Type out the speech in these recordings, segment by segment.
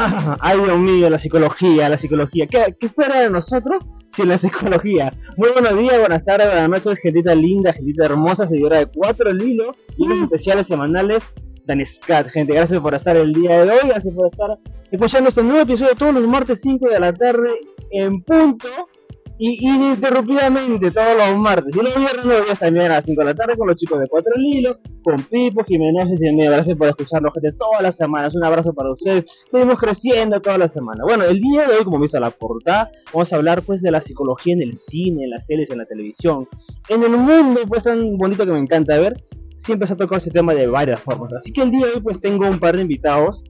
Ah, ay, Dios mío, la psicología, la psicología. ¿Qué, qué fuera de nosotros sin la psicología? Muy buenos días, buenas tardes, buenas noches, gentita linda, gentita hermosa, seguidora de Cuatro el Hilo y los especiales semanales Danescat. Gente, gracias por estar el día de hoy, gracias por estar escuchando este nuevo episodio todos los martes 5 de la tarde en punto y ininterrumpidamente todos los martes. Y los viernes los días también a las 5 de la tarde con los chicos de Cuatro Lilo, con Pipo, Jiménez y Medio. Gracias por escucharnos, gente, todas las semanas. Un abrazo para ustedes. Seguimos creciendo toda la semana. Bueno, el día de hoy, como viste la portada, vamos a hablar pues de la psicología en el cine, en las series, en la televisión. En el mundo, pues tan bonito que me encanta ver, siempre se ha tocado ese tema de varias formas. Así que el día de hoy, pues tengo un par de invitados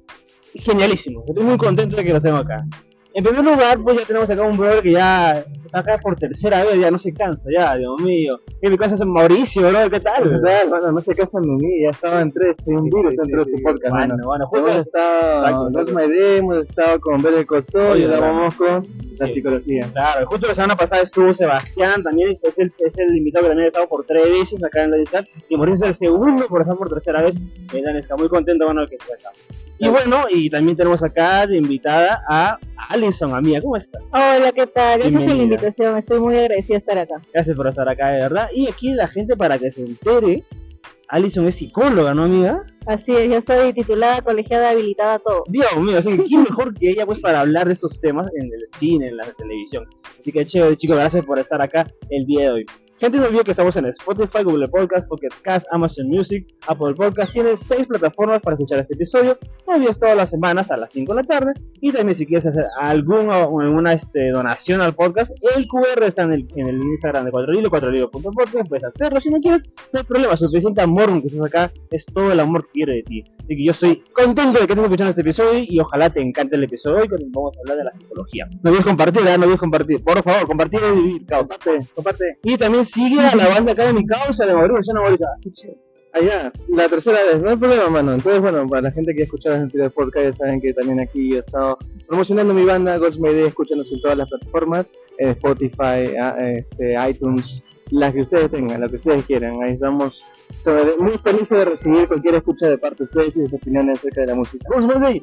genialísimos. Estoy muy contento de que los tengo acá. En primer lugar, pues ya tenemos acá un brother que ya está acá por tercera vez, ya no se cansa, ya, Dios mío. En mi casa es Mauricio, bro, ¿qué tal? ¿Qué tal? Bueno, no se cansa ni mí, ya estaba en tres, soy un virus dentro de tu podcast. Bueno, bueno, justo Hemos estado con Maide, hemos estado con Ver el Coso Oye, y ahora vamos con la psicología. Claro, justo la semana pasada estuvo Sebastián, también es el, es el invitado que también ha estado por tres veces acá en la Discord. Y Mauricio es el segundo por estar por tercera vez en la Discord. Muy contento, bueno, que esté acá. Y bueno, y también tenemos acá de invitada a Alison, amiga. ¿Cómo estás? Hola, ¿qué tal? Gracias por la invitación. Estoy muy agradecida de estar acá. Gracias por estar acá, de verdad. Y aquí la gente, para que se entere, Alison es psicóloga, ¿no, amiga? Así es, yo soy titulada, colegiada, habilitada, todo. Dios mío, así que quién mejor que ella pues para hablar de estos temas en el cine, en la televisión. Así que chévere chicos, gracias por estar acá el día de hoy. Gente, no olviden que estamos en Spotify, Google Podcast, Pocket Cast, Amazon Music, Apple Podcast. Tienes seis plataformas para escuchar este episodio. No olvides todas las semanas a las 5 de la tarde. Y también si quieres hacer alguna, o alguna este, donación al podcast, el QR está en el, en el Instagram de 4Lilo, 4Lilo.podcast. Puedes hacerlo si no quieres, no hay problema. Suficiente amor que estés acá es todo el amor que quiero de ti. Así que yo estoy contento de que estés escuchando este episodio y ojalá te encante el episodio hoy cuando vamos a hablar de la psicología. No olvides compartir, ¿eh? no olvides compartir. Por favor, compartir y vivir. Comparte, comparte. Y también sigue a la banda acá de mi causa de Mauricio, ¿no, Mauricio? Ah, qué chévere. Allá, la tercera vez, no hay problema, mano. Entonces, bueno, para la gente que ha escuchado los anteriores podcasts, ya saben que también aquí he estado promocionando mi banda Ghost Mayday, escúchanos en todas las plataformas, en Spotify, a- este, iTunes, las que ustedes tengan, las que ustedes quieran. Ahí estamos sobre- muy felices de recibir cualquier escucha de parte de ustedes y sus opiniones acerca de la música. Vamos ahí.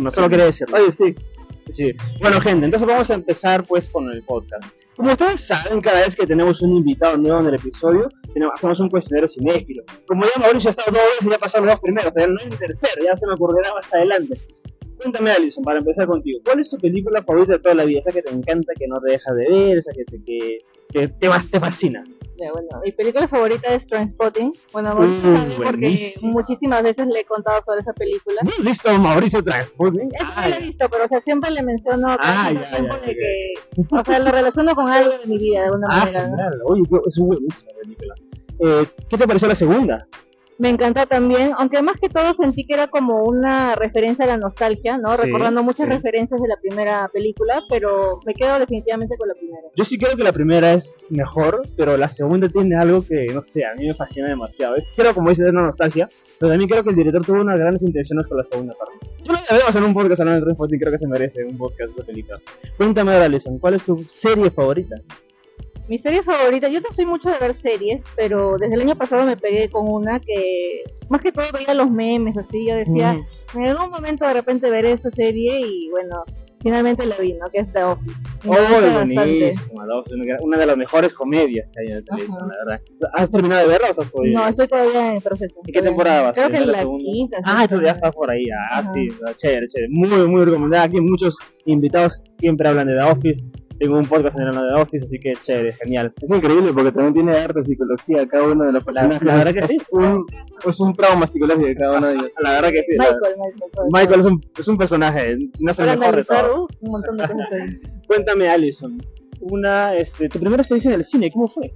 No solo quería decirlo. Oye, sí, Sí. Bueno, gente, entonces vamos a empezar pues con el podcast. Como ustedes saben, cada vez que tenemos un invitado nuevo en el episodio, tenemos, hacemos un cuestionario cinéfilo. Como ya Mauricio ha estado dos veces, ya pasaron los dos primeros, todavía no hay un tercero, ya se me ocurrirá más adelante. Cuéntame, Alison, para empezar contigo, ¿cuál es tu película favorita de toda la vida? Esa que te encanta, que no te deja de ver, esa que te, que, te fascina. Ya, bueno, mi película favorita es Trainspotting. Bueno, Mauricio Mm, sabe porque muchísimas veces le he contado sobre esa película. ¿No has visto a Mauricio Transporting? Él no la he visto, pero o sea, siempre le menciono Ah, ya, tiempo ya, de que, o sea, lo relaciono con algo de mi vida de alguna Ah, manera. Oye, es buenísima película. Eh, ¿Qué te pareció la segunda? Me encanta también, aunque más que todo sentí que era como una referencia a la nostalgia, ¿no? Sí, Recordando muchas sí. referencias de la primera película, pero me quedo definitivamente con la primera. Yo sí creo que la primera es mejor, pero la segunda tiene algo que, no sé, a mí me fascina demasiado. Es, creo, como dices, es una nostalgia, pero también creo que el director tuvo unas grandes intenciones con la segunda parte. Yo debemos hacer un podcast hablando de Transporting, creo que se merece un podcast de esa película. Cuéntame ahora, Alison, ¿cuál es tu serie favorita? Mi serie favorita, yo no soy mucho de ver series, pero desde el año pasado me pegué con una que más que todo veía los memes, así, yo decía, Mm. en algún momento de repente veré esa serie y bueno, finalmente la vi, ¿no? Que es The Office. Me Oh, buenísima, ¿no? una- una de las mejores comedias que hay en la televisión, Ajá. la verdad. ¿Has terminado de verla o estás todavía? No, estoy todavía en proceso. ¿Y qué temporada vas? Creo que en ¿La la quinta. Ah, esto ya está por ahí. Ah, Ajá. sí, chévere, chévere. Muy, muy recomendada. Aquí muchos invitados siempre hablan de The Office. Tengo un podcast en el de The Office, así que chévere, genial. es increíble porque también tiene harta psicología cada uno de los personajes. la verdad que es sí. Un, es un trauma psicológico de cada uno de ellos. La verdad que sí. la- Michael, Michael. Michael es un, es un personaje, si no es el mejor de todos. un montón de cosas. Cuéntame, Alison, una, este, tu primera experiencia en el cine, ¿cómo fue?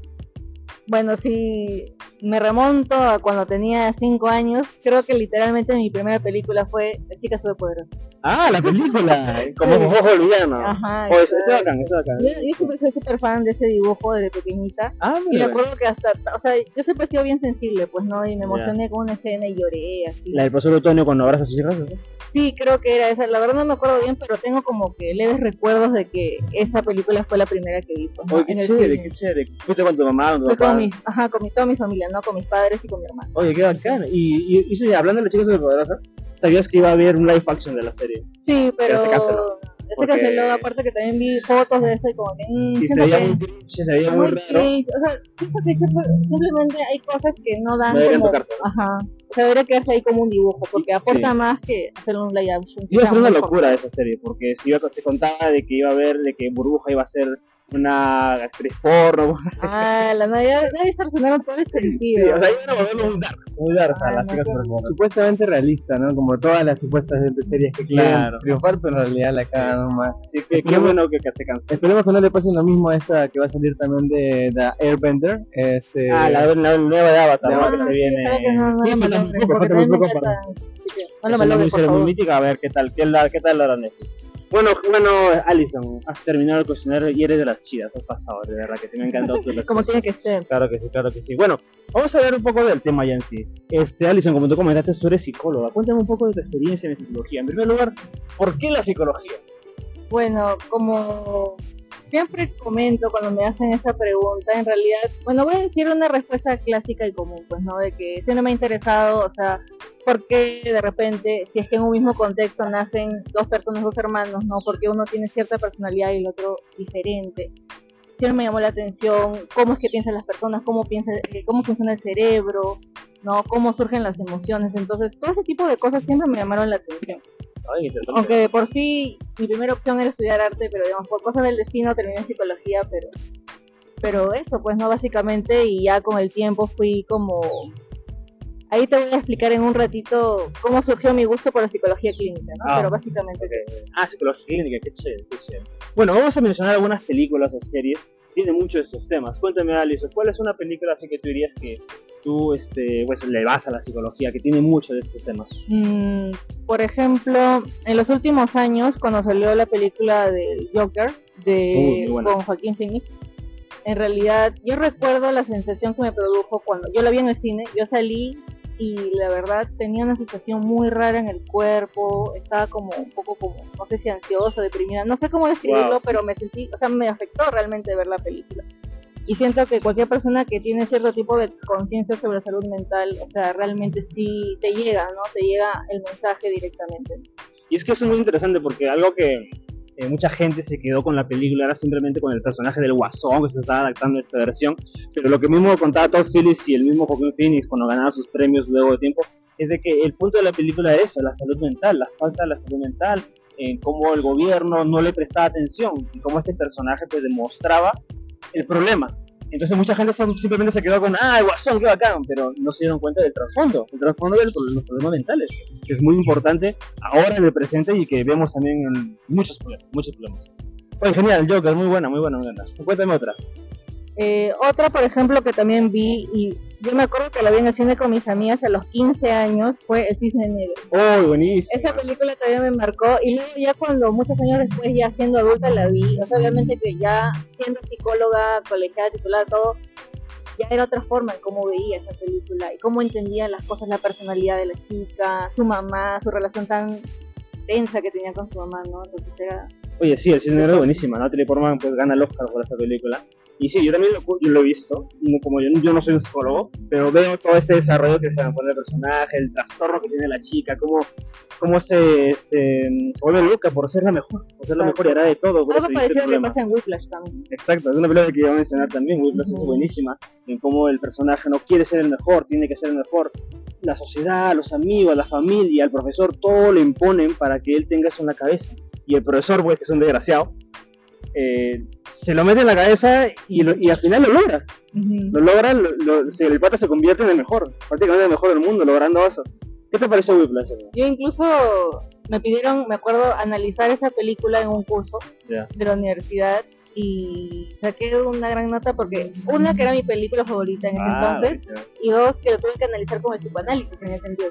Bueno, si me remonto a cuando tenía 5 años, creo que literalmente mi primera película fue La chica superpoderosa. Ah, la película, como Sí. Jojo Liviano. Ajá. Oh, es, es exacto. bacán, es bacán. Yo, yo siempre soy súper fan de ese dibujo desde pequeñita. Ah, Y me mira. acuerdo que hasta, o sea, yo siempre he sido bien sensible, pues, ¿no? Y me emocioné con una escena y lloré, así. La del profesor Otoño cuando abraza a sus hijas, ¿sí? Sí, creo que era esa. La verdad no me acuerdo bien, pero tengo como que leves recuerdos de que esa película fue la primera que vi. pues, ¿no? Oye, qué en chévere, qué chévere. ¿Fuiste con tu mamá, con tu papá? con mi, ajá, con mi, toda mi familia, ¿no? Con mis padres y con mi hermano. Oye, qué bacán. Y, y, y sí, hablando de las chicas superpoderosas, sabías que iba a haber un live action de la serie. Sí, pero se canceló. se Porque- canceló, aparte que también vi fotos de eso y como que... mm, Sí, se veía que- muy cringe, se veía muy muy raro. cringe, O sea, pienso que simple- simplemente hay cosas que no dan No deberían como... tocarse. Ajá. O sea, debería quedarse ahí como un dibujo, porque aporta Sí. más que hacer un live action. Iba a ser una locura esa serie, porque se, iba, se contaba de que iba a haber, de que Burbuja iba a ser una actriz porno. Ah, la nadie, nadie se relacionaron todo ese Sí, sentido. o sea, iban a volverlo muy darks, muy darks a Ah, las chicas. Supuestamente realista, ¿no? Como todas las supuestas series que quieren Claro. triunfar, pero en realidad la cagan aún más. Así que qué bueno que, se cansó. Esperemos que no le pase lo mismo a esta que va a salir también de The Airbender. Este, Ah, la, la nueva de Avatar, ¿no? Que se viene. Sí, lo malogren, muy poco, me para. No lo por muy favor. mítica, a ver qué tal, qué, la, qué tal la Netflix. Bueno, bueno, Alison, has terminado el cuestionario y eres de las chidas, has pasado, de verdad que sí me encantó tu Como respuesta. tiene que ser. Claro que sí, claro que sí. Bueno, vamos a ver un poco del tema ya en sí. Este, Alison, como tú comentaste, tú eres psicóloga. Cuéntame un poco de tu experiencia en psicología. En primer lugar, ¿por qué la psicología? Bueno, como siempre comento cuando me hacen esa pregunta, en realidad, bueno, voy a decir una respuesta clásica y común, pues, ¿no? De que si no me ha interesado, o sea, ¿por qué de repente, si es que en un mismo contexto nacen dos personas, dos hermanos, ¿no? Porque uno tiene cierta personalidad y el otro diferente. Siempre me llamó la atención cómo es que piensan las personas, cómo, piensa, eh, cómo funciona el cerebro, ¿no? Cómo surgen las emociones. Entonces, todo ese tipo de cosas siempre me llamaron la atención. Ay. Aunque de por sí mi primera opción era estudiar arte, pero digamos, por cosas del destino terminé en psicología, pero pero eso, pues no básicamente, y ya con el tiempo fui como... Ahí te voy a explicar en un ratito cómo surgió mi gusto por la psicología clínica, ¿no? Ah, pero básicamente es Ok. Ah, psicología clínica, qué chévere, qué chévere. Bueno, vamos a mencionar algunas películas o series. Tiene muchos de estos temas. Cuéntame, Alison, ¿cuál es una película así que tú dirías que tú este, pues, le vas a la psicología, que tiene muchos de estos temas? Mm, por ejemplo, en los últimos años, cuando salió la película del Joker de, con Joaquín Phoenix, en realidad yo recuerdo la sensación que me produjo cuando yo la vi en el cine, yo salí y la verdad tenía una sensación muy rara en el cuerpo, estaba como un poco como, no sé si ansiosa, deprimida, no sé cómo describirlo, Wow, sí. pero me sentí, o sea, me afectó realmente ver la película. Y siento que cualquier persona que tiene cierto tipo de conciencia sobre la salud mental, o sea, realmente sí te llega, ¿no? Te llega el mensaje directamente. Y es que eso es muy interesante porque algo que eh, mucha gente se quedó con la película era simplemente con el personaje del guasón que se estaba adaptando a esta versión. Pero lo que mismo contaba Todd Phillips y el mismo Joaquin Phoenix cuando ganaba sus premios luego de tiempo es de que el punto de la película es eso, la salud mental, la falta de la salud mental, en cómo el gobierno no le prestaba atención y cómo este personaje pues demostraba el problema. Entonces mucha gente simplemente se quedó con, ah, guasón, qué bacán, pero no se dieron cuenta del trasfondo, el trasfondo de los problemas mentales, que es muy importante ahora en el presente y que vemos también en muchos problemas, muchos problemas. Oye, genial, Joker, muy buena, muy buena, muy buena. Cuéntame otra. Eh, otra, por ejemplo, que también vi, y yo me acuerdo que la vi en el cine con mis amigas a los 15 años, fue El Cisne Negro. Oh, buenísimo. Esa película todavía me marcó y luego ya cuando muchos años después ya siendo adulta la vi, o sea, obviamente que ya siendo psicóloga, colegiada, titular, todo, ya era otra forma en cómo veía esa película y cómo entendía las cosas, la personalidad de la chica, su mamá, su relación tan tensa que tenía con su mamá, ¿no? Entonces era... Oye, sí, el cine negro es buenísima. Natalie Portman pues gana el Oscar por esa película. Y sí, yo también lo, yo lo he visto. Como yo, yo no soy un psicólogo, pero veo todo este desarrollo que se pone el personaje, el trastorno que tiene la chica, cómo, cómo se, se, se vuelve loca por ser la mejor, por ser la Exacto. mejor y hará de todo. Algo parecido que pasa en Whiplash también. Exacto, es una película que iba a mencionar también. Whiplash es Ujú. buenísima en cómo el personaje no quiere ser el mejor, tiene que ser el mejor. La sociedad, los amigos, la familia, el profesor, todo le imponen para que él tenga eso en la cabeza. Y el profesor, pues, que es un desgraciado, eh, se lo mete en la cabeza y, lo- y al final lo logra. Lo logra, lo- lo- se- el pata se convierte en el mejor, prácticamente el mejor del mundo, logrando eso. ¿Qué te pareció Whiplash? Yo incluso me pidieron, me acuerdo, analizar esa película en un curso de la universidad y saqué una gran nota porque una que era mi película favorita en ese Ah, entonces y dos que lo tuve que analizar como el psicoanálisis en ese sentido.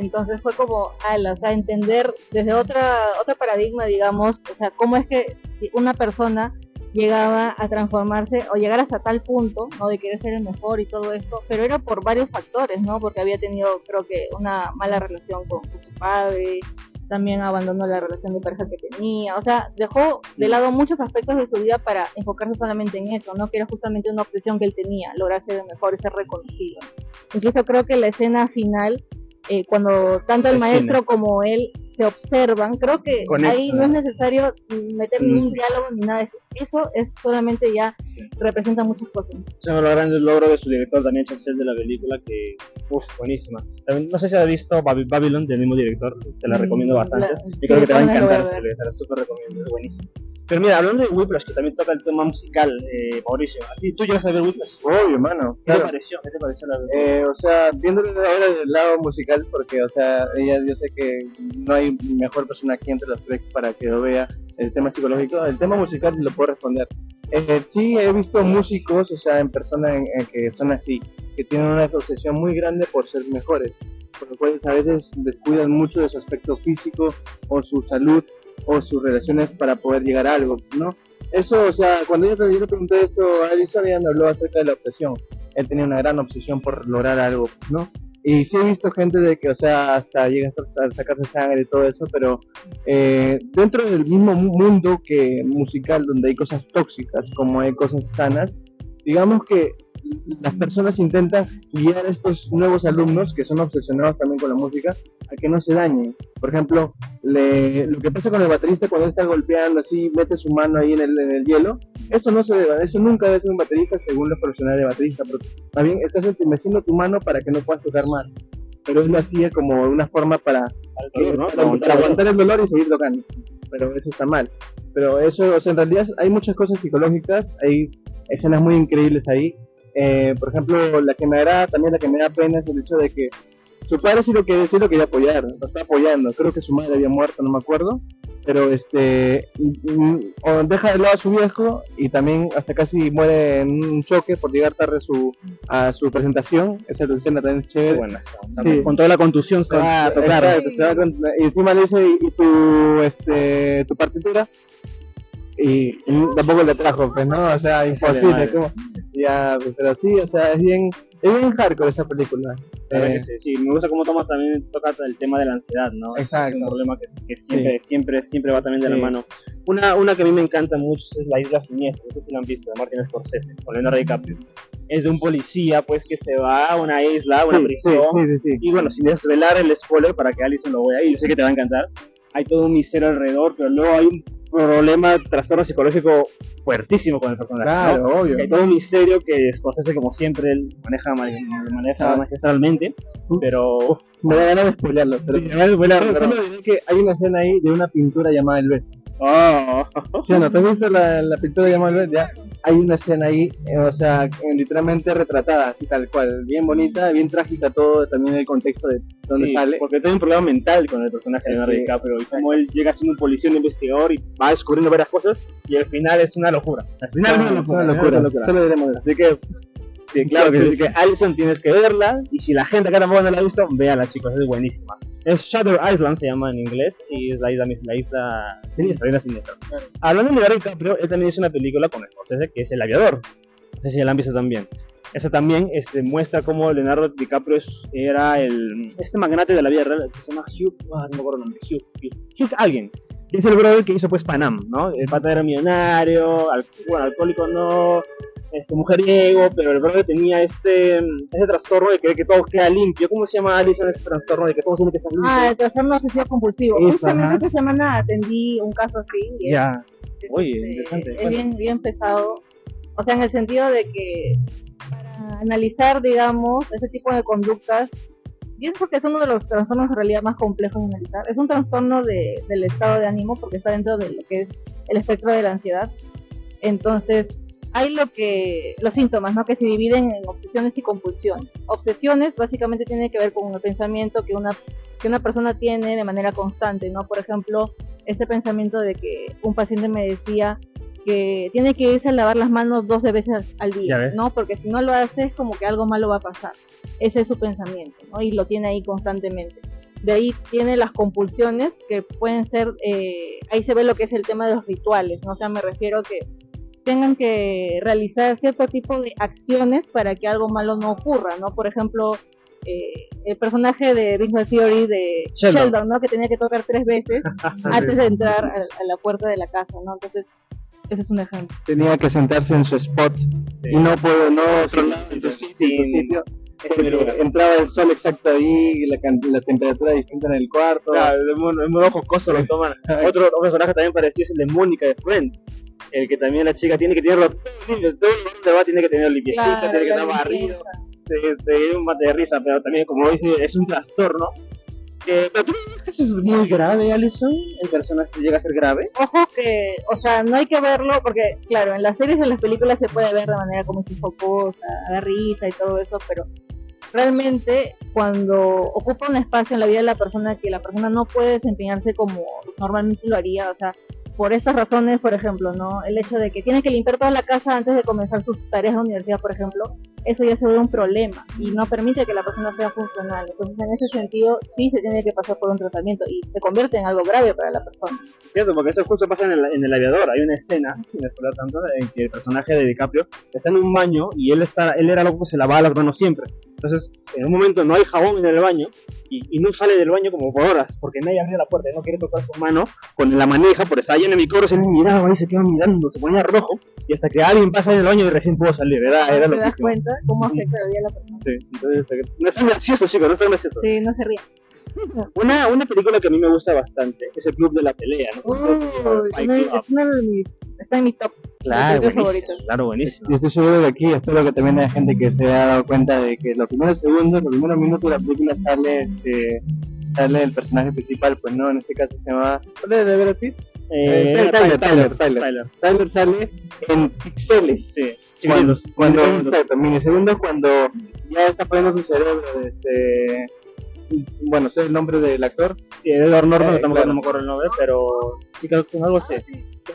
Entonces fue como, ala, o sea, entender desde otra otro paradigma, digamos, o sea, cómo es que una persona llegaba a transformarse o llegar hasta tal punto, ¿no? De querer ser el mejor y todo esto, pero era por varios factores, ¿no? Porque había tenido, creo que, una mala relación con, con su padre, también abandonó la relación de pareja que tenía, o sea, dejó de Mm. lado muchos aspectos de su vida para enfocarse solamente en eso, ¿no? Que era justamente una obsesión que él tenía, lograr ser el mejor y ser reconocido. Incluso creo que la escena final eh, cuando tanto el El maestro cine. como él se observan, creo que ahí no es necesario meter ningún diálogo ni nada. Eso es solamente ya Sí. representa muchas cosas. Es uno de los grandes logros de su director también, Chazelle, de la película, que, uff, buenísima. También, no sé si has visto Baby- Babylon del mismo director, te la Mm, recomiendo bastante. la- y sí, creo que te va a encantar, te la súper recomiendo, es buenísimo. Pero mira, hablando de Whiplash, que también toca el tema musical, eh, Mauricio, ¿a ti, ¿tú llegas a ver Whiplash? Obvio, mano. ¿Qué Claro. te pareció? ¿Qué te pareció la Eh, o sea, viéndolo ahora del lado musical, porque, o sea, ella, yo sé que no hay mejor persona aquí entre los tres para que lo vea el tema psicológico. El tema musical lo puedo responder. Eh, sí, he visto músicos, o sea, en personas en- en que son así, que tienen una obsesión muy grande por ser mejores, por lo cual a veces descuidan mucho de su aspecto físico o su salud o sus relaciones para poder llegar a algo, ¿no? Eso, o sea, cuando yo, yo le pregunté eso a Alison, ella me habló acerca de la obsesión. Él tenía una gran obsesión por lograr algo, ¿no? Y sí he visto gente de que, o sea, hasta llega a sa- sacarse sangre y todo eso, pero eh, dentro del mismo mu- mundo que musical, donde hay cosas tóxicas como hay cosas sanas, digamos que las personas intentan guiar a estos nuevos alumnos que son obsesionados también con la música a que no se dañen. Por ejemplo, le- lo que pasa con el baterista cuando está golpeando así, mete su mano ahí en el, en el hielo, eso no se debe, eso nunca debe ser un baterista según los profesionales de baterista, porque bien estás entumeciendo tu mano para que no puedas tocar más. Pero él lo hacía como una forma para, dolor, ¿no? para- Para aguantar para el aguantar el dolor y seguir tocando. Pero eso está mal. Pero eso, o sea, en realidad hay muchas cosas psicológicas, hay escenas muy increíbles ahí. Eh, por ejemplo, la que me da, también la que me da pena es el hecho de que su padre sí lo quería, sí lo quería apoyar, lo está apoyando. Creo que su madre había muerto, no me acuerdo. Pero este mm, o deja de lado a su viejo y también hasta casi muere en un choque por llegar tarde a su, a su presentación. Esa escena también es chévere. buena, Sí. Con toda la contusión se va a tocar. Exacto, se va con- y encima le dice, ¿y tu, este, tu partitura? Y, tampoco le trajo, pues, ¿no? O sea, imposible. ¿cómo? Ya, pues, pero sí, o sea, es bien, es bien hardcore esa película. La Eh, que sí, sí, me gusta cómo Thomas también toca el tema de la ansiedad, ¿no? Exacto. Es un problema que, que siempre, siempre, siempre va también de la Sí. mano. Una, una que a mí me encanta mucho es La Isla Siniestra, no sé si la han visto, de Martin Scorsese, con Leonardo DiCaprio. Es de un policía, pues, que se va a una isla, a una sí, sí, prisión. sí, sí, sí. Y bueno, sin desvelar el spoiler para que Alison lo vea, y yo sé que te va a encantar, hay todo un misterio alrededor, pero luego hay un problema, trastorno psicológico fuertísimo con el personaje. ¿no? Claro, obvio. Hay todo un misterio que Scorsese, como siempre, él maneja, maneja Ah. magistralmente, pero uf, Me da ganas de spoilearlo, pero Sí, me va a spoilear, solo, pero- solo que hay una escena ahí de una pintura llamada El Beso. Oh. ¿Sí o no? ¿Te has visto la, la pintura llamada El Beso? Ya, hay una escena ahí, eh, o sea, literalmente retratada, así tal cual, bien bonita, bien trágica todo, también el contexto de dónde Sí, sale. Porque tiene un problema mental con el personaje de Leonardo Sí. DiCaprio y como él llega siendo un policía, un investigador y va descubriendo varias cosas y al final es una locura. Al final No, es una es locura. locura, es una locura. solo diremos eso. Así que, sí, claro que sí. Que Alison tienes que verla y si la gente acá tampoco no la ha visto, véala chicos, es buenísima. Es Shutter Island se llama en inglés y es la isla, la isla siniestra, la isla siniestra. Hablando de Leonardo DiCaprio, él también hizo una película con Scorsese que es El Aviador. No sé si ya la han visto también. Esa también este, muestra cómo Leonardo DiCaprio era el, este magnate de la vida real que se llama Hugh, ah, no me acuerdo el nombre, Hugh, Hugh, Hugh alguien. Que es el brother que hizo pues Panam, ¿no? El pata era millonario, al- bueno, alcohólico no, este, mujeriego, pero el brother tenía este, ese trastorno de que, que todo queda limpio. ¿Cómo se llama Alison ese trastorno de que todo tiene que estar limpio? Ah, el trastorno obsesivo compulsivo. Justamente ajá. esta semana atendí un caso así. Ya. es, Oye, este, interesante. Es Bueno. bien, bien pesado. O sea, en el sentido de que para analizar, digamos, ese tipo de conductas, pienso que es uno de los trastornos en realidad más complejos de analizar. Es un trastorno de- del estado de ánimo porque está dentro de lo que es el espectro de la ansiedad. Entonces, hay lo que los síntomas, ¿no? Que se dividen en obsesiones y compulsiones. Obsesiones básicamente tiene que ver con el pensamiento que una que una persona tiene de manera constante, ¿no? Por ejemplo, ese pensamiento de que un paciente me decía que tiene que irse a lavar las manos 12 veces al día. ¿no? Porque si no lo hace es como que algo malo va a pasar. Ese es su pensamiento, ¿no? Y lo tiene ahí constantemente. De ahí tiene las compulsiones que pueden ser, eh, ahí se ve lo que es el tema de los rituales, ¿no? O sea, me refiero que tengan que realizar cierto tipo de acciones para que algo malo no ocurra, ¿no? Por ejemplo, eh, el personaje de Big Bang Theory de Sheldon. Sheldon, ¿no? Que tenía que tocar tres veces antes de entrar a, a la puerta de la casa, ¿no? Entonces, ese es un ejemplo. Tenía que sentarse en su spot Sí. y no puedo, no Sí, en su sitio, en su sitio. Porque entraba el sol exacto ahí, la, la temperatura distinta en el cuarto. Claro, el el mono jocoso lo toman. Otro, otro personaje también parecido es el de Mónica de Friends. El que también la chica tiene que tenerlo todo limpio. Todo lugar donde va tiene que tener limpiecita, Claro, tiene que estar barrido. Se, se dio un mate de risa, pero también, como dice, es un trastorno. Que, pero tú que eso es muy grave, Alison. En personas llega a ser grave. Ojo que, o sea, no hay que verlo porque, claro, en las series y en las películas se puede ver de manera como si jocosa, da risa y todo eso, pero realmente cuando ocupa un espacio en la vida de la persona que la persona no puede desempeñarse como normalmente lo haría, o sea, por estas razones, por ejemplo, ¿no? El hecho de que tiene que limpiar toda la casa antes de comenzar sus tareas de universidad, por ejemplo, eso ya se ve un problema y no permite que la persona sea funcional. Entonces, en ese sentido, sí se tiene que pasar por un tratamiento y se convierte en algo grave para la persona. Cierto, porque eso justo pasa en el, en el aviador. Hay una escena, sin spoiler tanto, en que el personaje de DiCaprio está en un baño y él está, él era loco que se lavaba las manos siempre. Entonces, en un momento no hay jabón en el baño y, y no sale del baño como por horas, porque nadie abre la puerta y no quiere tocar su mano con la maneja, por está llena de micros, él miraba ahí, se quedaba mirando, se ponía rojo, y hasta que alguien pasa en el baño y recién pudo salir. Era, era ¿Te das cuenta cómo afecta la vida de la persona? Sí, entonces, este, no es tan gracioso, chicos, no es tan gracioso. Sí, no se ríe. Una, una película que a mí me gusta bastante es el Club de la Pelea, ¿no? Es una de mis, está en mi top. Claro, buenísimo, claro, buenísimo. Y estoy seguro de aquí, espero que también haya gente que se haya dado cuenta de que los primeros segundos, los primeros minutos de la película sale este sale el personaje principal, pues no, en este caso se llama ¿Cuál es de Brad Pitt? Eh, Tyler, Tyler, Tyler, Tyler. Tyler. Tyler sale en pixeles. Sí, Cuando, cuando, minisegundos. exacto, minisegundos cuando ya está poniendo su cerebro, este, bueno, sé el nombre del actor, Sí, Edward Norton, Eh, claro. no me acuerdo el nombre, pero sí que con algo sé.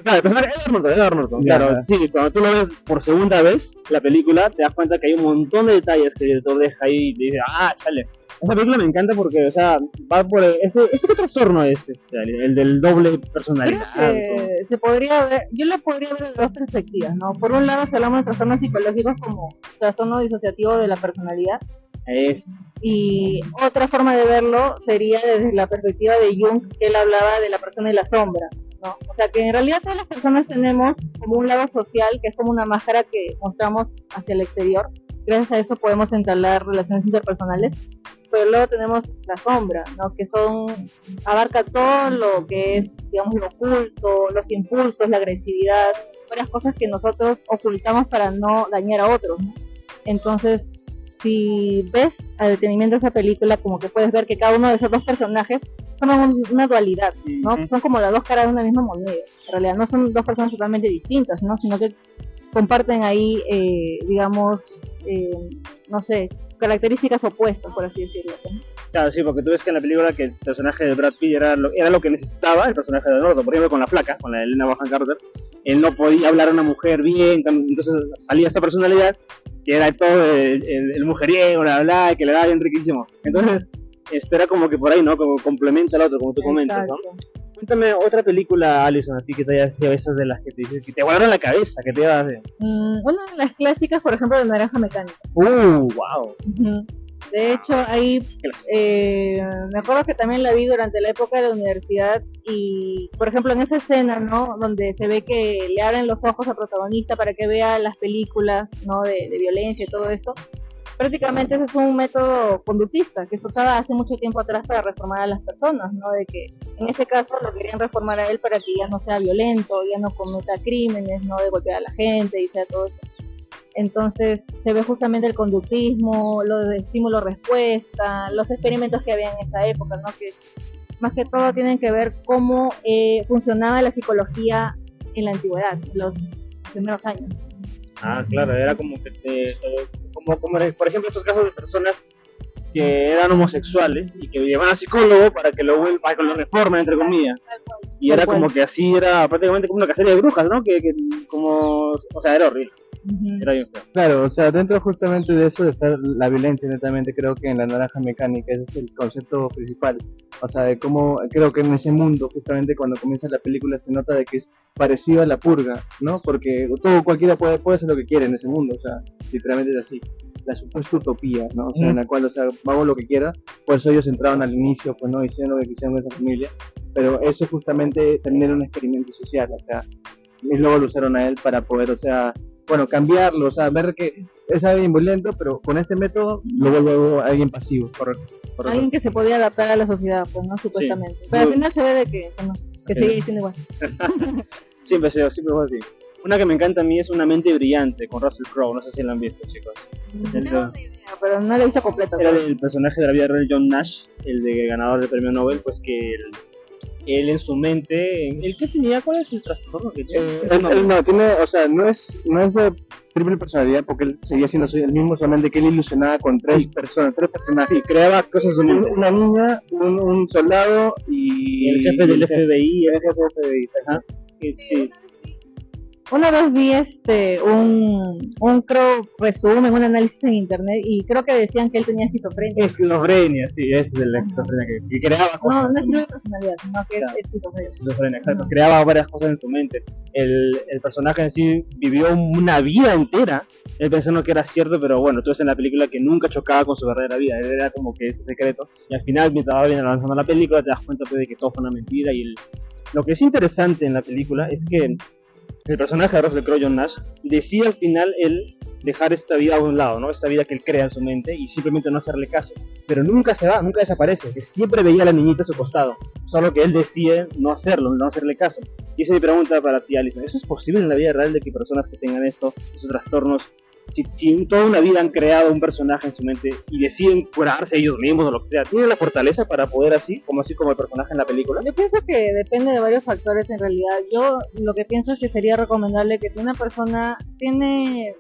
Claro, el personaje Edward Norton, Edward Norton, claro, sí, cuando tú lo ves por segunda vez, la película, te das cuenta que hay un montón de detalles que el director deja ahí y te dice, ah, chale. Esa película me encanta porque, o sea, va por ese, ¿este qué trastorno es este? El, el del doble Creo personalidad. que se podría ver, yo lo podría ver de dos perspectivas, ¿no? Por un lado, si hablamos de trastornos psicológicos como trastorno disociativo de la personalidad, Es, y otra forma de verlo sería desde la perspectiva de Jung, que él hablaba de la persona y la sombra, ¿no? O sea que en realidad todas las personas tenemos como un lado social, que es como una máscara que mostramos hacia el exterior. Gracias a eso podemos entablar relaciones interpersonales, pero luego tenemos la sombra, ¿no? Que son abarca todo lo que es, digamos, lo oculto, los impulsos, la agresividad, varias cosas que nosotros ocultamos para no dañar a otros, ¿no? Entonces, si ves al detenimiento de esa película, como que puedes ver que cada uno de esos dos personajes un- una dualidad, ¿no? Son como las dos caras de una misma moneda. En realidad no son dos personas totalmente distintas, ¿no? Sino que comparten ahí, eh, digamos, eh, no sé, características opuestas, por así decirlo. Claro, sí, porque tú ves que en la película que el personaje de Brad Pitt era lo, era lo que necesitaba el personaje de Norton, por ejemplo con la flaca, con la de Elena Bonham Carter, él no podía hablar a una mujer bien, entonces salía esta personalidad que era todo el, el, el mujeriego, bla, bla, bla, que le daba bien riquísimo. Entonces, esto era como que por ahí, ¿no? Como complementa al otro, como tú comentas, ¿no? Cuéntame otra película, Alison, a ti que te haya sido esas de las que te dices, que te volaron la cabeza, que te ibas de... Mm, una de las clásicas, por ejemplo, de Naranja Mecánica. ¡Uh, wow! De hecho, ahí eh, me acuerdo que también la vi durante la época de la universidad y, por ejemplo, en esa escena, ¿no? Donde se ve que le abren los ojos al protagonista para que vea las películas, ¿no? De, de violencia y todo esto. Prácticamente ese es un método conductista que se usaba hace mucho tiempo atrás para reformar a las personas, ¿no? De que en ese caso lo querían reformar a él para que ya no sea violento, ya no cometa crímenes, ¿no? De golpear a la gente y sea todo eso. Entonces se ve justamente el conductismo, lo de estímulo-respuesta, los experimentos que había en esa época, ¿no? que más que todo tienen que ver cómo eh, funcionaba la psicología en la antigüedad, los primeros años. Ah, claro, era como que te, como, como por ejemplo estos casos de personas que eran homosexuales y que llevaban al psicólogo para que lo vuelva, para que lo reformen entre comillas. Y era como que así era prácticamente como una cacería de brujas, ¿no? Que, que como, o sea, era horrible, Era bien feo. Claro, o sea, dentro justamente de eso está la violencia, netamente creo que en la naranja mecánica ese es el concepto principal. O sea, de cómo creo que en ese mundo, justamente cuando comienza la película, se nota de que es parecido a la purga, ¿no? Porque todo cualquiera puede, puede hacer lo que quiere en ese mundo, o sea, literalmente es así. La supuesta utopía, ¿no? O sea, en la cual, o sea, hago lo que quiera. Por eso ellos entraron al inicio, pues no hicieron lo que quisieron con esa familia. Pero eso justamente también era un experimento social, o sea, y luego lo usaron a él para poder, o sea, bueno, cambiarlo, o sea, ver que es alguien violento, pero con este método lo vuelvo a alguien pasivo, correcto. correcto. Alguien que se podía adaptar a la sociedad, pues, ¿no? Supuestamente. Pero al final se ve de que, que no, que Sí. sigue diciendo igual. Siempre se siempre fue así. Una que me encanta a mí es Una mente brillante con Russell Crowe, no sé si la han visto, chicos. Tengo una idea, pero no la he visto completa. Era del personaje de la vida real John Nash, el de ganador del premio Nobel, pues que él, él en su mente, ¿el qué tenía? ¿Cuál es el trastorno que tiene? Eh, él, él no, tiene, o sea, no es, no es de triple personalidad porque él seguía siendo el mismo, solamente que él ilusionaba con tres Sí. personas, tres personajes. Sí, creaba cosas Un-. Una niña, un, un soldado y el jefe del FBI, el jefe del FBI, ajá, que sí, Una vez vi este un, un creo resumen, un análisis en internet y creo que decían que él tenía esquizofrenia. esquizofrenia, sí, es de la esquizofrenia que, que creaba No, cosas. no es triple personalidad, sino que es Claro. esquizofrenia. Esquizofrenia, exacto. Ajá. Creaba varias cosas en su mente. El, el personaje en sí vivió una vida entera. Él pensando que era cierto, pero bueno, tú ves en la película que nunca chocaba con su verdadera vida. Él era como que ese secreto. Y al final, mientras va bien avanzando la película, te das cuenta pues, de que todo fue una mentira. Y el- lo que es interesante en la película es que el personaje de Russell Crowe, John Nash, decide al final él dejar esta vida a un lado, ¿no? Esta vida que él crea en su mente y simplemente no hacerle caso. Pero nunca se va, nunca desaparece. Siempre veía a la niñita a su costado. Solo que él decide no hacerlo, no hacerle caso. Y esa es mi pregunta para ti, Alison. ¿Eso es posible en la vida real de que personas que tengan esto, esos trastornos, si, si toda una vida han creado un personaje en su mente y deciden curarse ellos mismos o lo que sea, ¿tienen la fortaleza para poder así, como así como el personaje en la película? Yo pienso que depende de varios factores en realidad. Yo lo que pienso es que sería recomendable que si una persona tiene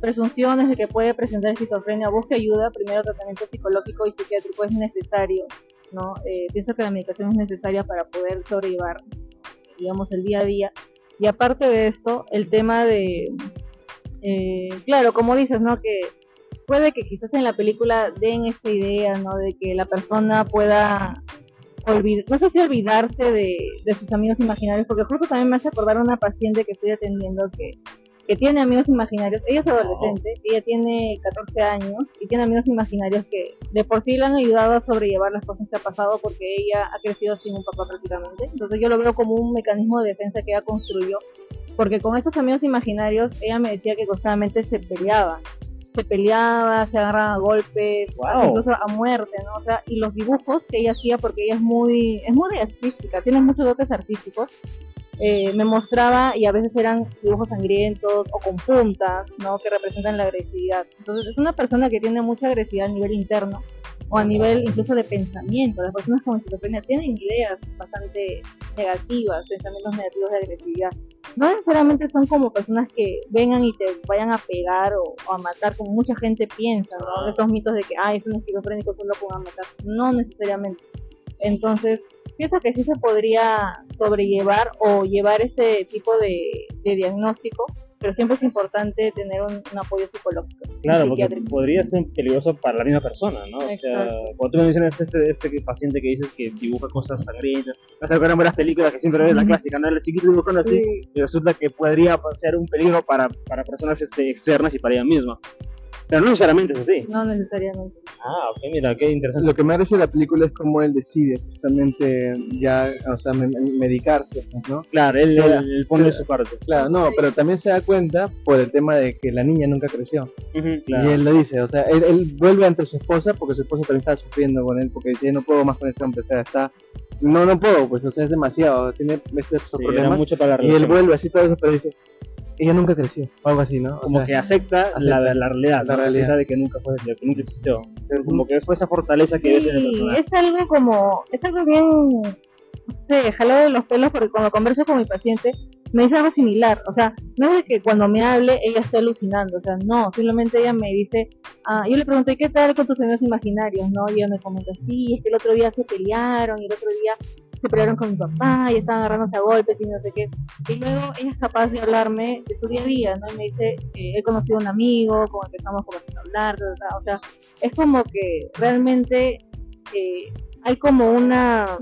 presunciones de que puede presentar esquizofrenia, busque ayuda, primero tratamiento psicológico y psiquiátrico es necesario, ¿no? Eh, pienso que la medicación es necesaria para poder sobrellevar, digamos, el día a día. Y aparte de esto, el tema de, eh, claro, como dices, ¿no? Que puede que quizás en la película den esta idea, ¿no? De que la persona pueda olvid- no sé si olvidarse de, de sus amigos imaginarios, porque justo también me hace acordar a una paciente que estoy atendiendo que, que tiene amigos imaginarios. Ella es adolescente, ella tiene 14 años y tiene amigos imaginarios que de por sí le han ayudado a sobrellevar las cosas que ha pasado porque ella ha crecido sin un papá prácticamente. Entonces yo lo veo como un mecanismo de defensa que ella construyó, porque con estos amigos imaginarios ella me decía que constantemente se peleaba. Se peleaba, se agarraba a golpes, Wow. incluso a muerte, ¿no? O sea, y los dibujos que ella hacía, porque ella es muy, es muy artística, tiene muchos dotes artísticos, eh, me mostraba y a veces eran dibujos sangrientos o con puntas, ¿no? Que representan la agresividad. Entonces es una persona que tiene mucha agresividad a nivel interno o a nivel incluso de pensamiento. Las personas con esquizofrenia tienen ideas bastante negativas, pensamientos negativos de agresividad. No necesariamente son como personas que vengan y te vayan a pegar o, o a matar, como mucha gente piensa, ¿no? Estos mitos de que, ay, es un esquizofrénico, solo van a matar. No necesariamente. Entonces, pienso que sí se podría sobrellevar o llevar ese tipo de, de diagnóstico, pero siempre es importante tener un, un apoyo psicológico. Claro, porque podría ser peligroso para la misma persona, ¿no? O sea, cuando tú me mencionas este, este paciente que dices que dibuja cosas sangrientas, no sé, eran buenas películas que siempre ves la clásica, ¿no? El chiquito dibujando así, Sí. y resulta que podría ser un peligro para, para personas este, externas y para ella misma. Pero no necesariamente es así. No necesariamente. Ah, ok, mira, qué interesante. Lo que me parece de la película es cómo él decide justamente ya, o sea, me- me- medicarse, ¿no? Claro, él, Sí, él- él pone sí. su parte. Claro, no, pero también se da cuenta por el tema de que la niña nunca creció. Ujú, claro. Y él lo dice, o sea, él, él vuelve ante su esposa porque su esposa también está sufriendo con él, porque dice, no puedo más con este hombre, o sea, está... No, no puedo, pues, o sea, es demasiado, tiene estos Sí, problemas. mucho para la Y él vuelve así todo eso, pero dice, ella nunca creció, o algo así, ¿no? O como sea, que acepta, acepta la, la realidad, la realidad. De que nunca fue, de que nunca existió. O sea, como que fue esa fortaleza que ves en el Sí, personaje. es algo como, es algo bien, no sé, jalado de los pelos porque cuando converso con mi paciente me dice algo similar, o sea, no es de que cuando me hable ella esté alucinando, o sea, no, simplemente ella me dice, ah, yo le pregunté, ¿qué tal con tus amigos imaginarios? ¿no? Y ella me comenta, sí, es que el otro día se pelearon y el otro día se pelearon con mi papá y estaban agarrándose a golpes y no sé qué. Y luego ella es capaz de hablarme de su día a día, ¿no? Y me dice, eh, he conocido a un amigo con el que estamos comenzando a hablar, o sea, es como que realmente eh, hay como una,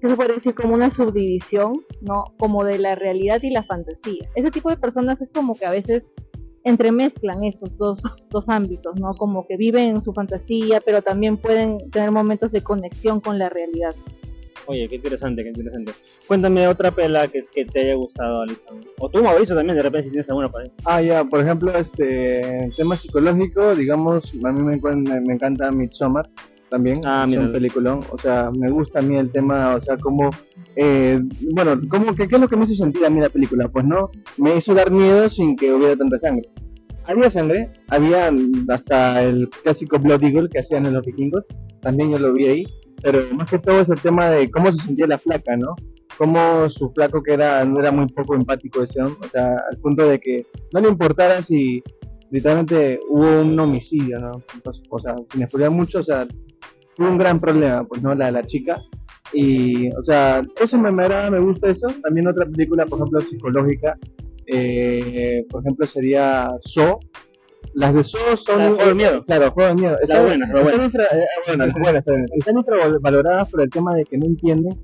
¿qué se puede decir? Como una subdivisión, ¿no? Como de la realidad y la fantasía. Ese tipo de personas es como que a veces entremezclan esos dos, dos ámbitos, ¿no? Como que viven en su fantasía, pero también pueden tener momentos de conexión con la realidad. Oye, qué interesante, qué interesante. Cuéntame otra pela que, que te haya gustado, Alison. O tú, Mauricio, también, de repente, si tienes alguna para ahí. Ah, ya, por ejemplo, este tema psicológico, digamos, a mí me, me encanta Midsommar también, Ah, es un peliculón, o sea, me gusta a mí el tema, o sea, como, eh, bueno, como que, ¿qué es lo que me hizo sentir a mí la película? Pues no, me hizo dar miedo sin que hubiera tanta sangre. Había sangre, había hasta el clásico Blood Eagle que hacían en los vikingos, también yo lo vi ahí, pero más que todo es el tema de cómo se sentía la flaca, ¿no? Cómo su flaco que era, era muy poco empático ese hombre, o sea, al punto de que no le importara si literalmente hubo un homicidio, ¿no? O sea, sin spoilear mucho, o sea, tuvo un gran problema, pues, ¿no? La, la chica. Y, o sea, eso me, me me gusta eso. También otra película, por ejemplo, psicológica, eh, por ejemplo, sería So. Las de So son... La de Miedo. Claro, Juego de Miedo. La buena, están eh, bueno, las buenas, están infravaloradas por el tema de que no entienden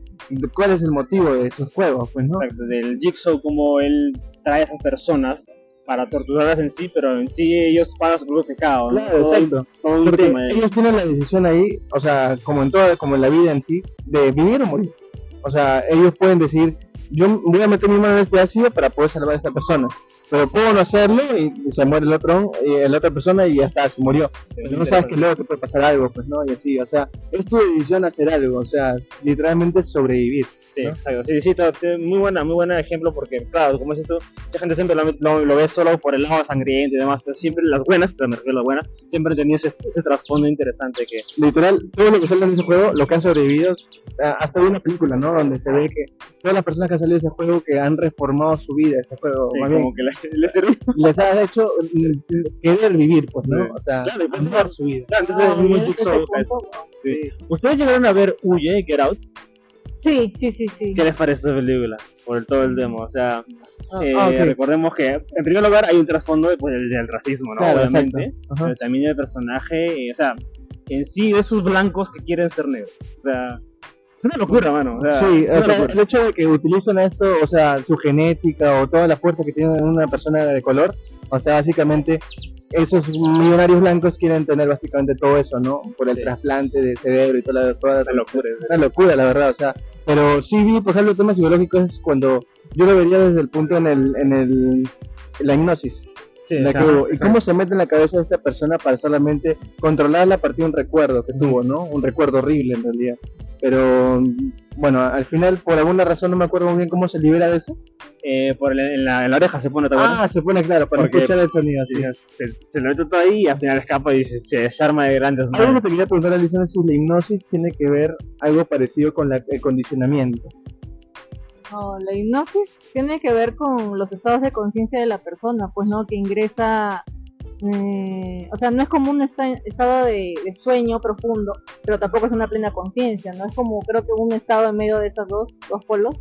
cuál es el motivo de esos juegos, pues, ¿no? Exacto, del Jigsaw, como él trae a esas personas para torturarlas en sí, pero en sí ellos pagan su propio pecado, ¿no? Claro, Todo- exacto. todo Porque tema ellos tienen la decisión ahí, o sea, como en toda, como en la vida en sí, de vivir o morir. O sea, ellos pueden decir, yo voy a meter mi mano en este ácido para poder salvar a esta persona. Pero puedo no hacerlo y se muere el otro, y la otra persona y ya está, se murió. Pero no sabes que luego te puede pasar algo, pues no, y así, o sea, es tu decisión hacer algo, o sea, literalmente sobrevivir. Sí, ¿no? exacto. Sí, sí, sí, muy buena, muy buen ejemplo porque, claro, como dices tú, mucha gente siempre lo, lo, lo ve solo por el lado sangriento y demás, pero siempre las buenas, pero me refiero a las buenas, siempre han tenido ese, ese trasfondo interesante que, literal, todo lo que sale de ese juego, lo que han sobrevivido, hasta de una película, ¿no? Donde se ve que todas las personas que han salido de ese juego, que han reformado su vida, ese juego, sí, más bien, como que le, le sirvió. les ha hecho mm, querer vivir, pues, ¿no? Sí. O sea, Claro, pues, su vida. Claro, entonces Ah, es muy Jigsaw punto, Sí. ¿Ustedes llegaron a ver Huye, Get Out? Sí, sí, sí, sí. ¿Qué les parece esa película? Por el, todo el demo, o sea, Ah, eh, ah, ok. recordemos que en primer lugar hay un trasfondo pues, del, del racismo, ¿no? Claro, Obviamente, pero también el personaje, eh, o sea, en sí de esos blancos que quieren ser negros. O sea, una locura, mano. O sea, Sí, o sea, el hecho de que utilizan esto, o sea, su genética o toda la fuerza que tiene una persona de color, o sea, básicamente esos millonarios blancos quieren tener básicamente todo eso, ¿no? Por el Sí. trasplante de cerebro y toda la, toda la Una locura. una locura, la verdad, o sea, pero sí vi, por ejemplo, el tema psicológico es cuando yo lo vería desde el punto en el, en el, en la hipnosis, Sí, la que ajá, hubo, y cómo se mete en la cabeza de esta persona para solamente controlarla a partir de un recuerdo que tuvo, ¿no? Un recuerdo horrible en realidad. Pero bueno, al final, por alguna razón, no me acuerdo muy bien cómo se libera de eso. eh, por el- en, la, en la oreja se pone, ¿te acuerdas? Ah, se pone claro, para Porque- escuchar el sonido Sí, así. se, se lo mete todo ahí y al final escapa y se, se desarma de grandes Algo que manos. te quería preguntar, Alison, es si la hipnosis tiene que ver algo parecido con la- el condicionamiento. No, la hipnosis tiene que ver con los estados de conciencia de la persona, pues no, que ingresa, eh, o sea, no es como un esta- estado de, sueño profundo, pero tampoco es una plena conciencia, no es como creo que un estado en medio de esos dos, dos polos.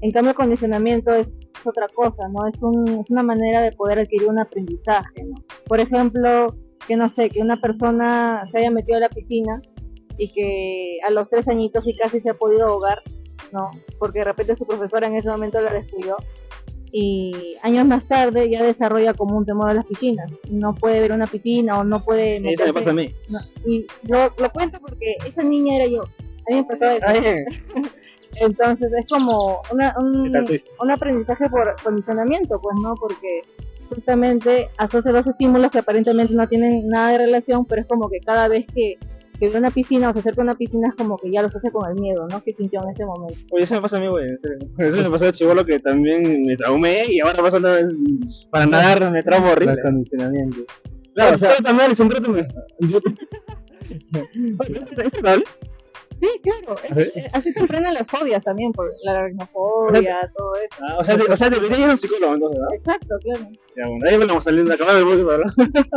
En cambio, el condicionamiento es, es otra cosa, ¿no? Es, un, es una manera de poder adquirir un aprendizaje, ¿no? Por ejemplo, que no sé, que una persona se haya metido a la piscina y que a los tres añitos y casi se ha podido ahogar, ¿no? Porque de repente su profesora en ese momento la descuidó y años más tarde ya desarrolla como un temor a las piscinas. No puede ver una piscina o no puede Eso me meterse- pasa a mí. no, y lo, lo cuento porque esa niña era yo. A mí me pasaba eso. Entonces es como una, un, un aprendizaje por condicionamiento, pues, ¿no? Porque justamente asocia dos estímulos que aparentemente no tienen nada de relación, pero es como que cada vez que, que ve una piscina o se acerca a una piscina es como que ya lo asocia con el miedo, ¿no? Que sintió en ese momento. Oye, eso me pasa a mí, güey, en serio. Eso me pasó de chivolo que también me traumé y ahora pasa vez para nadar me traumo horrible. El condicionamiento. Claro, o sea- trátame, Alison, trátame. Oye, ¿es- tratable? Sí, claro. es- ¿Ah, sí? eh, así se enfrentan las fobias también, por la aracnofobia, todo eso. Ah, o sea, de- o sea, debería ir a un psicólogo entonces, ¿verdad? Exacto, claro. Ya, bueno, ahí vamos a salir de acabar el podcast, ¿verdad?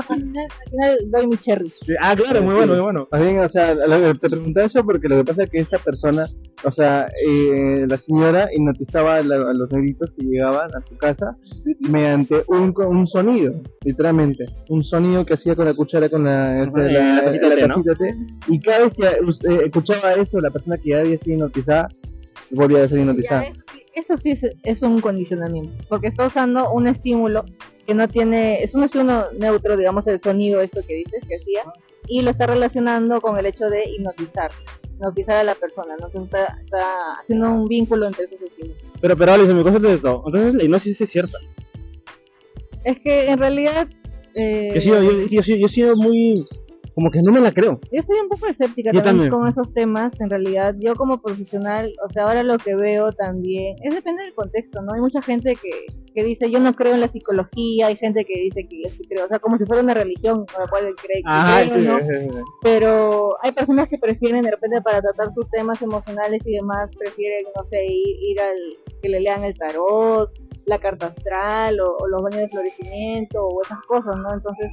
Al final, al final doy mi cherry. Sí, Ah, claro, muy bueno, muy bueno. Más bien, o sea, te preguntaba eso porque lo que pasa es que esta persona, o sea, eh, la señora hipnotizaba a, la- a los negritos que llegaban a su casa mediante un, un sonido, literalmente. Un sonido que hacía con la cuchara, con la, este, Ajá, eh, la tacita de té, ¿no? té. Y cada vez que eh, escuchaba eso, la persona que ya había sido hipnotizada, volvía a ser hipnotizada. Eso sí, es, es un condicionamiento, porque está usando un estímulo que no tiene, es un estímulo neutro, digamos, el sonido, esto que dices que hacía, y lo está relacionando con el hecho de hipnotizarse. hipnotizar a la persona, ¿no? Entonces está, está haciendo un vínculo entre esos estímulos. Pero, pero, Alice, me contaste de todo. Entonces, la hipnosis es cierta. Es que en realidad... Eh, Yo he sido, yo, yo he sido- yo he sido muy. Como que no me la creo. Yo soy un poco escéptica también, también. con esos temas, en realidad. Yo como profesional, o sea, ahora lo que veo también, es depende del contexto, ¿no? Hay mucha gente que, que dice, yo no creo en la psicología, hay gente que dice que yo sí creo, o sea, como si fuera una religión con la cual él cree que Ajá, creo, sí, ¿no? sí, sí. Pero hay personas que prefieren, de repente, para tratar sus temas emocionales y demás, prefieren, no sé, ir, ir al, que le lean el tarot, la carta astral, o, o los baños de florecimiento, o esas cosas, ¿no? Entonces,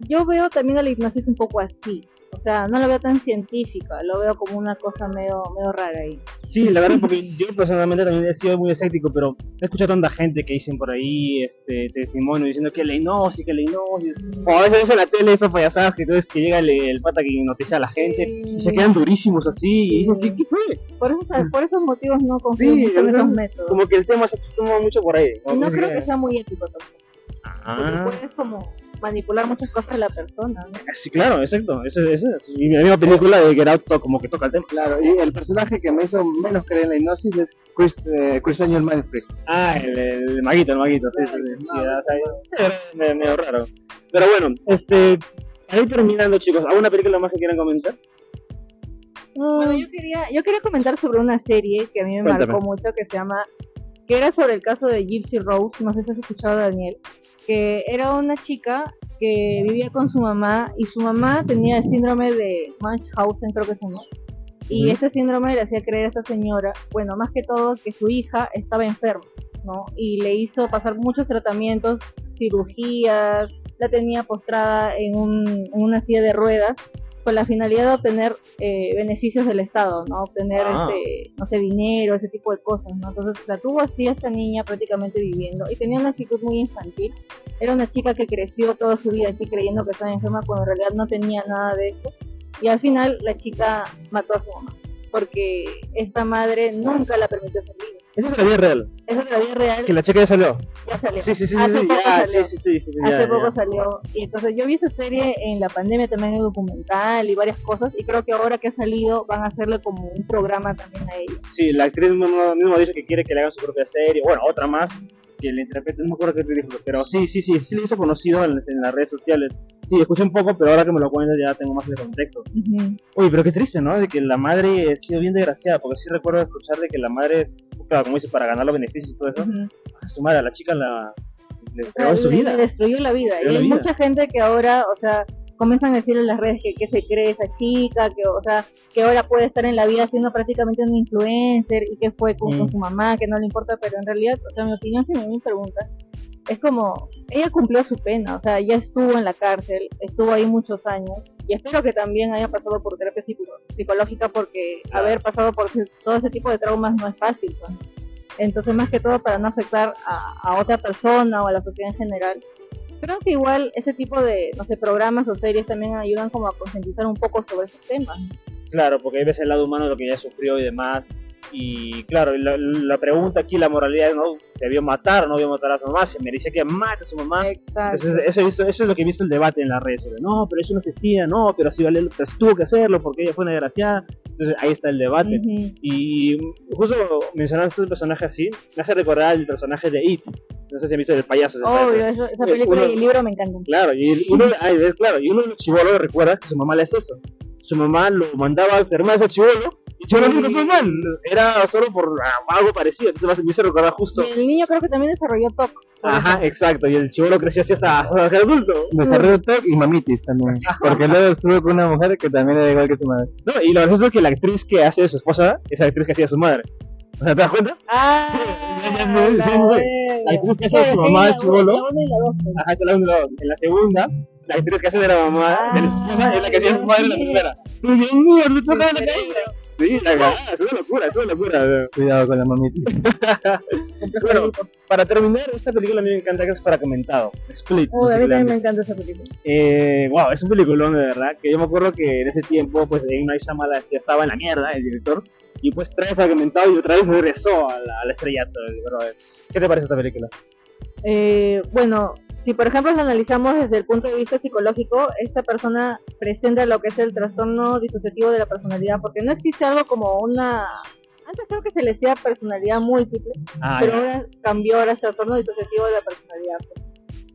yo veo también a la hipnosis un poco así. O sea, no lo veo tan científica, lo veo como una cosa medio, medio rara ahí. Sí, la verdad, porque yo personalmente también he sido muy escéptico, pero he escuchado tanta gente que dicen por ahí este testimonio diciendo que la hipnosis, que la hipnosis. O a veces ves en la tele esas payasadas que, entonces, que llega el, el pata que hipnotiza a la gente y se quedan durísimos así y dicen, ¿qué, qué fue? Por, esos, por esos motivos no confío Sí, mucho en esos métodos. Como que el tema se toma mucho por ahí. Y no creo que sea muy ético tampoco. Porque Ah, puedes como manipular muchas cosas de la persona, ¿no? sí, claro, exacto. Eso, eso. Y la misma película de Get Out como que toca el tema. Claro, y el personaje que me hizo menos creer en la hipnosis es Chris, eh, Chris Daniel Manfred. Ah, el, el maguito, el maguito, sí, sí, sí. era medio, medio raro. Pero bueno, este, ahí terminando, chicos, ¿alguna película más que quieran comentar? Bueno, yo quería, yo quería comentar sobre una serie que a mí me Cuéntame. marcó mucho, que se llama, que era sobre el caso de Gypsy Rose, no sé si has escuchado Daniel, que era una chica que vivía con su mamá y su mamá tenía el síndrome de Munchausen, creo que se llama. Y Ujú. este síndrome le hacía creer a esta señora, bueno, más que todo, que su hija estaba enferma, ¿no? Y le hizo pasar muchos tratamientos, cirugías, la tenía postrada en, un, en una silla de ruedas con la finalidad de obtener eh, beneficios del Estado, ¿no? Obtener, Ah. este, no sé, dinero, ese tipo de cosas, ¿no? Entonces la tuvo así esta niña prácticamente viviendo y tenía una actitud muy infantil. Era una chica que creció toda su vida así creyendo que estaba enferma cuando en realidad no tenía nada de eso. Y al final la chica mató a su mamá porque esta madre nunca la permitió salir. Esa es la vida real, Esa es la vida real, que la chica ya salió. ya salió. Sí, sí, sí, sí, Hace sí, poco ya, salió. sí, sí, sí, Hace ya, poco ya. salió. Y entonces yo vi esa serie en la pandemia también en documental y varias cosas. Y creo que ahora que ha salido van a hacerle como un programa también a ella. Sí, la actriz mismo, mismo ha dicho que quiere que le hagan su propia serie, bueno, otra más, que le interprete, no me acuerdo qué te dijo, pero sí, sí, sí, sí lo hizo conocido en, en las redes sociales. Sí, escuché un poco, pero ahora que me lo cuentas ya tengo más de contexto. Uy, pero qué triste, ¿no? De que la madre ha sido bien desgraciada, porque sí recuerdo escuchar de que la madre es, claro, como dice, para ganar los beneficios y todo eso, a su madre, a la chica la le O sea, su le- vida. le destruyó la vida. Destruyó y la hay vida. mucha gente que ahora, o sea, comienzan a decir en las redes que, que se cree esa chica, que, o sea, que ahora puede estar en la vida siendo prácticamente un influencer y que fue con, Mm. con su mamá, que no le importa, pero en realidad, o sea, mi opinión, si me preguntan, es como, ella cumplió su pena, o sea, ya estuvo en la cárcel, estuvo ahí muchos años, y espero que también haya pasado por terapia psico- psicológica, porque haber pasado por todo ese tipo de traumas no es fácil, pues. Entonces, más que todo, para no afectar a, a otra persona o a la sociedad en general, creo que igual ese tipo de, no sé, programas o series también ayudan como a concientizar un poco sobre esos temas. Claro, porque ahí ves el lado humano de lo que ella sufrió y demás. Y claro, la, la pregunta aquí, la moralidad, ¿no? ¿Debió matar o no debió matar a su mamá? ¿Se merecía que mate a su mamá? Exacto. Entonces, eso, visto- eso es lo que he visto el debate en las redes. No, pero es una asesina, no, pero sí, vale, pero tuvo que hacerlo porque ella fue una desgraciada. Entonces ahí está el debate. Ujú. Y justo mencionaste el personaje así, me hace recordar el personaje de It. No sé si han visto el payaso. Obvio, eso- esa película uno- y el libro me encantan. Claro, y uno, ay, claro, y uno de los chivolos recuerda que su mamá le hace eso. Su mamá lo mandaba a enfermar a ese chivolo y chivolo nunca fue mal. Era solo por ah, algo parecido. Entonces me hizo recordar justo. Y el niño creo que también desarrolló TOC. Ajá, eso. exacto. Y el chivolo creció así hasta, hasta el adulto. Desarrolló TOC y mamitis también. Porque luego estuvo con una mujer que también era igual que su madre. No, y lo gracioso es que la actriz que hace de su esposa es la actriz que hacía de su madre. O sea, ¿te das cuenta? Ah, Sí, la actriz que hace de su mamá, el chibolo. La uno y la dos, pues. Ajá, que la en la segunda, la actriz que hace de la mamá de la esposa es la que hacía de su madre en la primera. Y Dios mío, me toca la cabeza. Sí, la cagada, es una locura, es una locura. Cuidado con la mamitis. Bueno, para terminar, esta película a mí me encanta que es para comentado. Split. no sé a mí también me encanta esa película. Eh, wow, es un peliculón de verdad. Que yo me acuerdo que en ese tiempo, pues, M. Night Shyamalan ya estaba en la mierda, el director. Y pues trae fragmentado y otra vez regresó al estrellato. ¿Qué te parece esta película? Eh, bueno, si por ejemplo lo analizamos desde el punto de vista psicológico, esta persona presenta lo que es el trastorno disociativo de la personalidad, porque no existe algo como una... Antes creo que se le decía personalidad múltiple, Ah, pero ya. ahora cambió ahora es trastorno disociativo de la personalidad.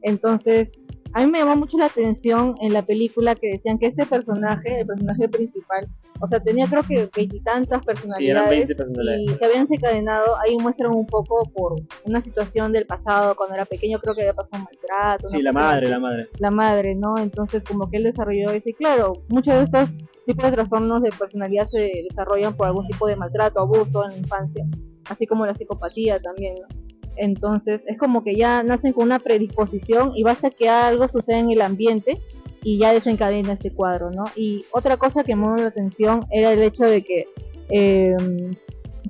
Entonces, a mí me llamó mucho la atención en la película que decían que este personaje, el personaje principal, o sea, tenía creo que veintitantas personalidades 20 personalidades. y se habían desencadenado, ahí muestran un poco por una situación del pasado, cuando era pequeño creo que había pasado un maltrato. Sí, la madre, así la madre. la madre, ¿no? Entonces como que él desarrolló eso y claro, muchos de estos tipos de trastornos de personalidad se desarrollan por algún tipo de maltrato, abuso en la infancia, así como la psicopatía también, ¿no? Entonces es como que ya nacen con una predisposición y basta que algo suceda en el ambiente y ya desencadena este cuadro, ¿no? Y otra cosa que me llamó la atención era el hecho de que eh,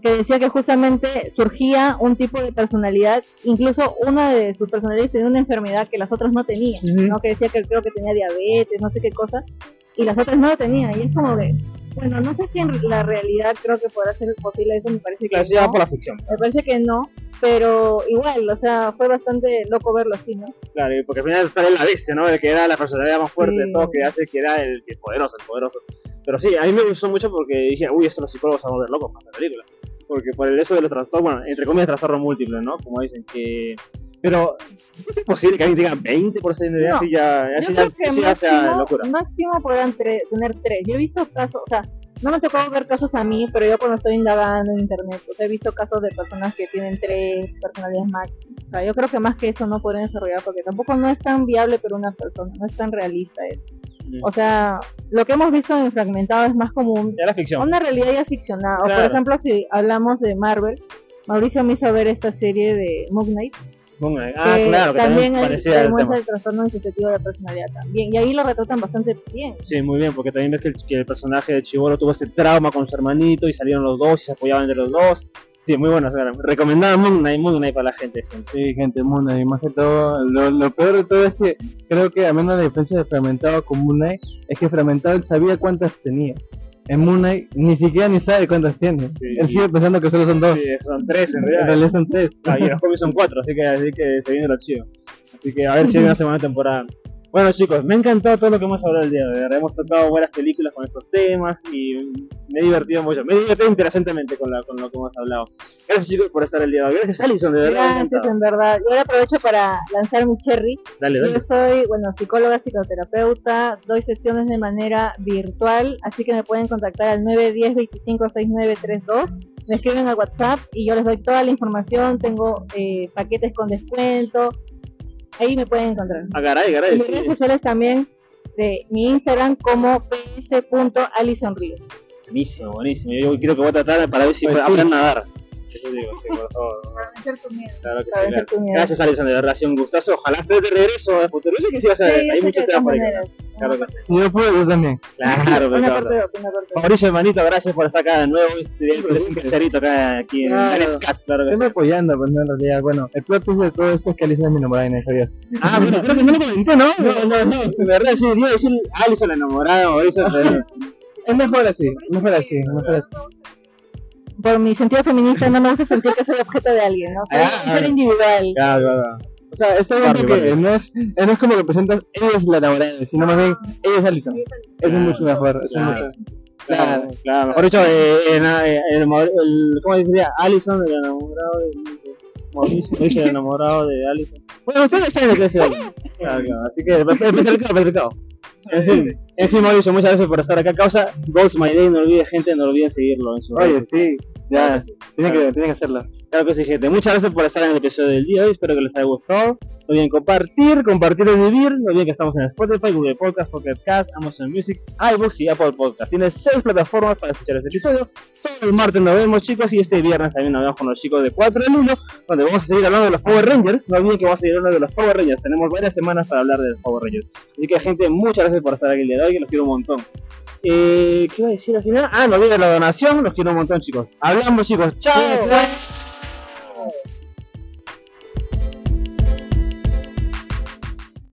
que decía que justamente surgía un tipo de personalidad, incluso una de sus personalidades tenía una enfermedad que las otras no tenían. ¿no? Que decía que creo que tenía diabetes, no sé qué cosa, y las otras no lo tenían, y es como que, bueno, no sé si en la realidad creo que podrá ser posible eso, me parece que va no, por la ficción. me parece que no, pero igual, o sea, fue bastante loco verlo así, ¿no? Claro, y porque al final sale la bestia, ¿no? El que era la personalidad más fuerte de Sí. todo, que hace que era el, el poderoso, el poderoso. Pero sí, a mí me gustó mucho porque dije, uy, esto los psicólogos se van a volver locos con esta película. Porque por el eso de los trastornos, bueno, entre comillas, trastorno múltiple, ¿no? Como dicen que. Pero, ¿es posible que alguien tenga 20 por esa idea? No. Así ya, así sea locura. máximo podrán tre- tener tres. Yo he visto casos, o sea, no me ha tocado ver casos a mí, pero yo cuando estoy indagando en internet, o sea, he visto casos de personas que tienen tres personalidades máximas. O sea, yo creo que más que eso no podrían desarrollar porque tampoco no es tan viable para una persona, no es tan realista eso. Mm. O sea, lo que hemos visto en Fragmentado es más Ya la ficción. una realidad ya ficcionada. O por ejemplo, si hablamos de Marvel, Mauricio me hizo ver esta serie de Moon Knight, Ah, claro, que también, también parecía se el muestra tema. el trastorno disociativo de la personalidad también. Y ahí lo retratan bastante bien. Sí, muy bien, porque también ves que el, que el personaje de Chibolo tuvo este trauma con su hermanito y salieron los dos y se apoyaban entre los dos. Sí, muy bueno. Recomendada Moon Knight, Moon Knight para la gente. gente. Sí, gente, Moon Knight, más que todo, lo, lo peor de todo es que creo que a menos la diferencia de Fragmentado con Moon Knight es que Fragmentado él sabía cuántas tenía. En Moon Knight ni siquiera ni sabe cuántas tiene. Sí. Él sigue pensando que solo son dos. Sí, son tres en en realidad. realidad son tres. Ah, y los cómics son cuatro, así que, así que se viene lo chido. Así que a ver si hay una segunda temporada. Bueno chicos, me ha encantado todo lo que hemos hablado el día de hoy. Hemos tocado buenas películas con estos temas y me he divertido mucho. Me he divertido interesantemente con, la, con lo que hemos hablado. Gracias chicos por estar el día de hoy. Gracias Alison, de verdad. Gracias, en verdad. Yo ahora aprovecho para lanzar mi cherry. Dale, dale. Yo soy, bueno, psicóloga, psicoterapeuta, doy sesiones de manera virtual, así que me pueden contactar al 910-256932. Me escriben al WhatsApp y yo les doy toda la información. Tengo eh, paquetes con descuento. Ahí me pueden encontrar. Ah, caray, caray. En mis sí. redes sociales también de mi Instagram como ps.alisonríos. Buenísimo, buenísimo. Yo quiero que voy a tratar para ver si Pues puedo sí. aprender a nadar. Eso digo, sí, por favor. Para vencer tu miedo. Claro que Para sí, claro. tu miedo. Gracias Alison, de verdad, ha sido un gustazo. Ojalá estés de regreso a futuro. Yo sé que sí vas a Sí, ver. yo Hay muchos temas por ahí. Claro que sí. Si yo puedo, yo también. Claro, pero Una claro. parte dos, una parte dos. Mauricio hermanito, gracias por estar acá de nuevo. Este es un placerito acá aquí en Claro. en Scat, claro que Siempre sí. apoyando, pues no, en realidad. Bueno, el plot twist de todo esto es que Alicia es mi enamorada y no sabías. Ah, bueno, creo que no lo comenté, ¿no? No, no, no. De verdad, sí, iba a decir Alison la enamorada, Mauricio. pero- Es mejor así, mejor así, mejor así. Por mi sentido feminista no me gusta sentir que soy objeto de alguien, ¿no? Soy Ah, un ser ah. individual. Claro, claro. O sea, está bien porque Barbie. no es, eh, no es como que presentas, ella es la enamorada, sino más bien, ella es Alison. Eso es Claro, mucho mejor. Eso es claro. mucho- Claro, claro. Mejor dicho, eh, en, eh, el, el, ¿cómo diría? Alison, el enamorado de Mauricio, el enamorado de Alison. Bueno, ustedes saben lo que es eso. Claro, claro. Así que, petrificado, petrificado. En fin, en fin, Mauricio, muchas gracias por estar acá. Causa Goals My Day, no olviden, gente, no olviden seguirlo en su Oye, sí, ya, tiene que, tiene que hacerlo. Claro que sí, gente. Muchas gracias por estar en el episodio del día de hoy. Espero que les haya gustado. No olviden compartir, compartir es vivir. No olviden que estamos en Spotify, Google Podcast, Pocket Cast, Amazon Music, iBooks y Apple Podcast. Tienes seis plataformas para escuchar este episodio. Todo el martes nos vemos, chicos. Y este viernes también nos vemos con los chicos de 4 del 1, donde vamos a seguir hablando de los Power Rangers. No olviden que vamos a seguir hablando de los Power Rangers. Tenemos varias semanas para hablar de los Power Rangers. Así que, gente, muchas gracias gracias por estar aquí el día de hoy, que los quiero un montón. Eh, ¿Qué iba a decir al final? Ah, no olviden la donación, los quiero un montón, chicos. Hablamos, chicos. ¡Chao!